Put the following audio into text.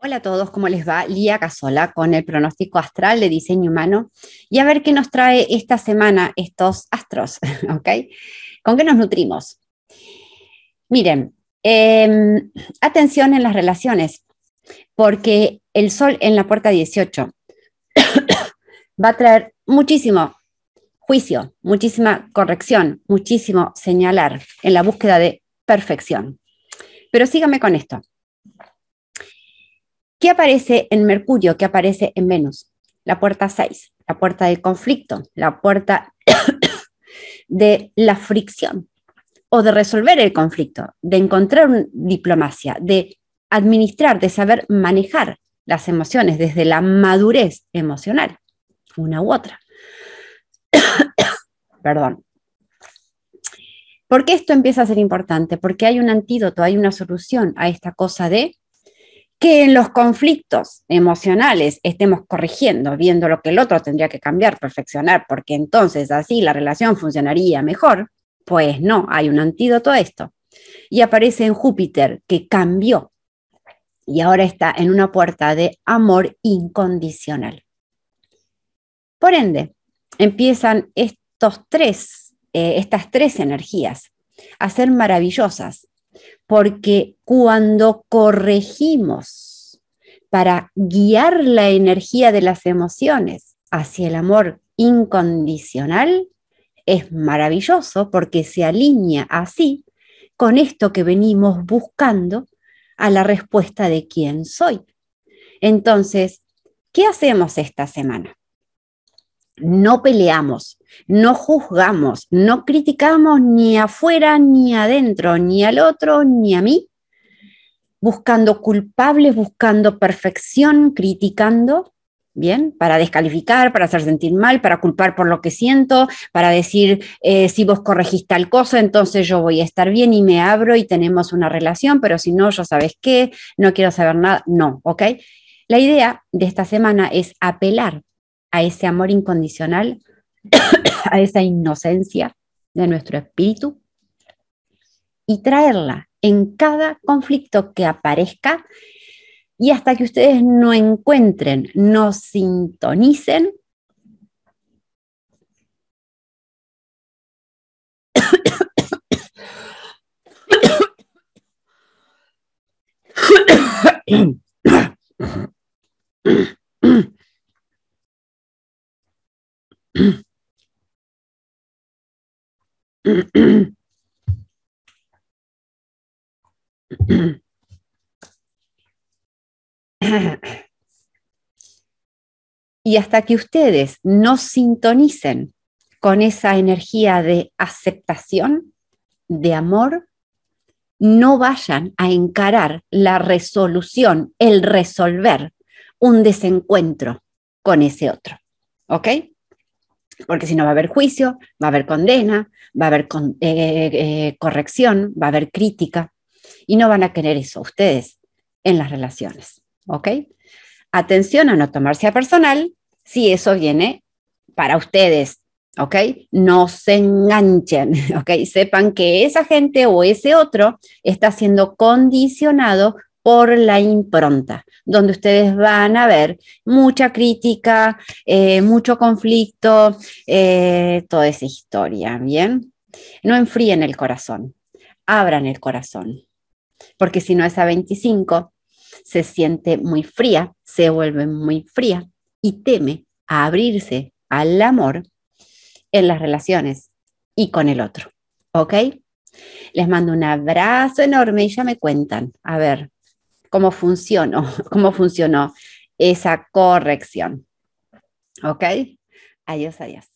Hola a todos, ¿cómo les va? Lía Casola con el pronóstico astral de diseño humano y a ver qué nos trae esta semana estos astros, ¿ok? ¿Con qué nos nutrimos? Miren, em, atención en las relaciones, porque el sol en la puerta 18 va a traer muchísimo juicio, muchísima corrección, muchísimo señalar en la búsqueda de perfección. Pero sígame con esto. ¿Qué aparece en Mercurio? ¿Qué aparece en Venus? La puerta 6, la puerta del conflicto, la puerta de la fricción o de resolver el conflicto, de encontrar una diplomacia, de administrar, de saber manejar las emociones desde la madurez emocional, una u otra. Perdón. ¿Por qué esto empieza a ser importante? Porque hay un antídoto, hay una solución a esta cosa de que en los conflictos emocionales estemos corrigiendo, viendo lo que el otro tendría que cambiar, perfeccionar, porque entonces así la relación funcionaría mejor, pues no, hay un antídoto a esto. Y aparece en Júpiter que cambió y ahora está en una puerta de amor incondicional. Por ende, empiezan estos tres, eh, estas tres energías a ser maravillosas porque cuando corregimos para guiar la energía de las emociones hacia el amor incondicional, es maravilloso porque se alinea así con esto que venimos buscando a la respuesta de quién soy. Entonces, ¿qué hacemos esta semana? No peleamos, no juzgamos, no criticamos ni afuera ni adentro, ni al otro ni a mí, buscando culpables, buscando perfección, criticando, ¿bien? Para descalificar, para hacer sentir mal, para culpar por lo que siento, para decir, eh, si vos corregís tal cosa, entonces yo voy a estar bien y me abro y tenemos una relación, pero si no, yo sabes qué, no quiero saber nada, no, ¿ok? La idea de esta semana es apelar a ese amor incondicional, a esa inocencia de nuestro espíritu y traerla en cada conflicto que aparezca y hasta que ustedes no encuentren, no sintonicen Y hasta que ustedes no sintonicen con esa energía de aceptación, de amor, no vayan a encarar la resolución, el resolver un desencuentro con ese otro. ¿Ok? Porque si no va a haber juicio, va a haber condena, va a haber eh, eh, corrección, va a haber crítica, y no van a querer eso ustedes en las relaciones, ¿ok? Atención a no tomarse a personal si eso viene para ustedes, ¿ok? No se enganchen, ¿ok? Sepan que esa gente o ese otro está siendo condicionado por la impronta, donde ustedes van a ver mucha crítica, eh, mucho conflicto, eh, toda esa historia, ¿bien? No enfríen el corazón, abran el corazón, porque si no es a 25, se siente muy fría, se vuelve muy fría y teme a abrirse al amor en las relaciones y con el otro, ¿ok? Les mando un abrazo enorme y ya me cuentan, a ver, cómo funcionó, cómo funcionó esa corrección. ¿Ok? Adiós, adiós.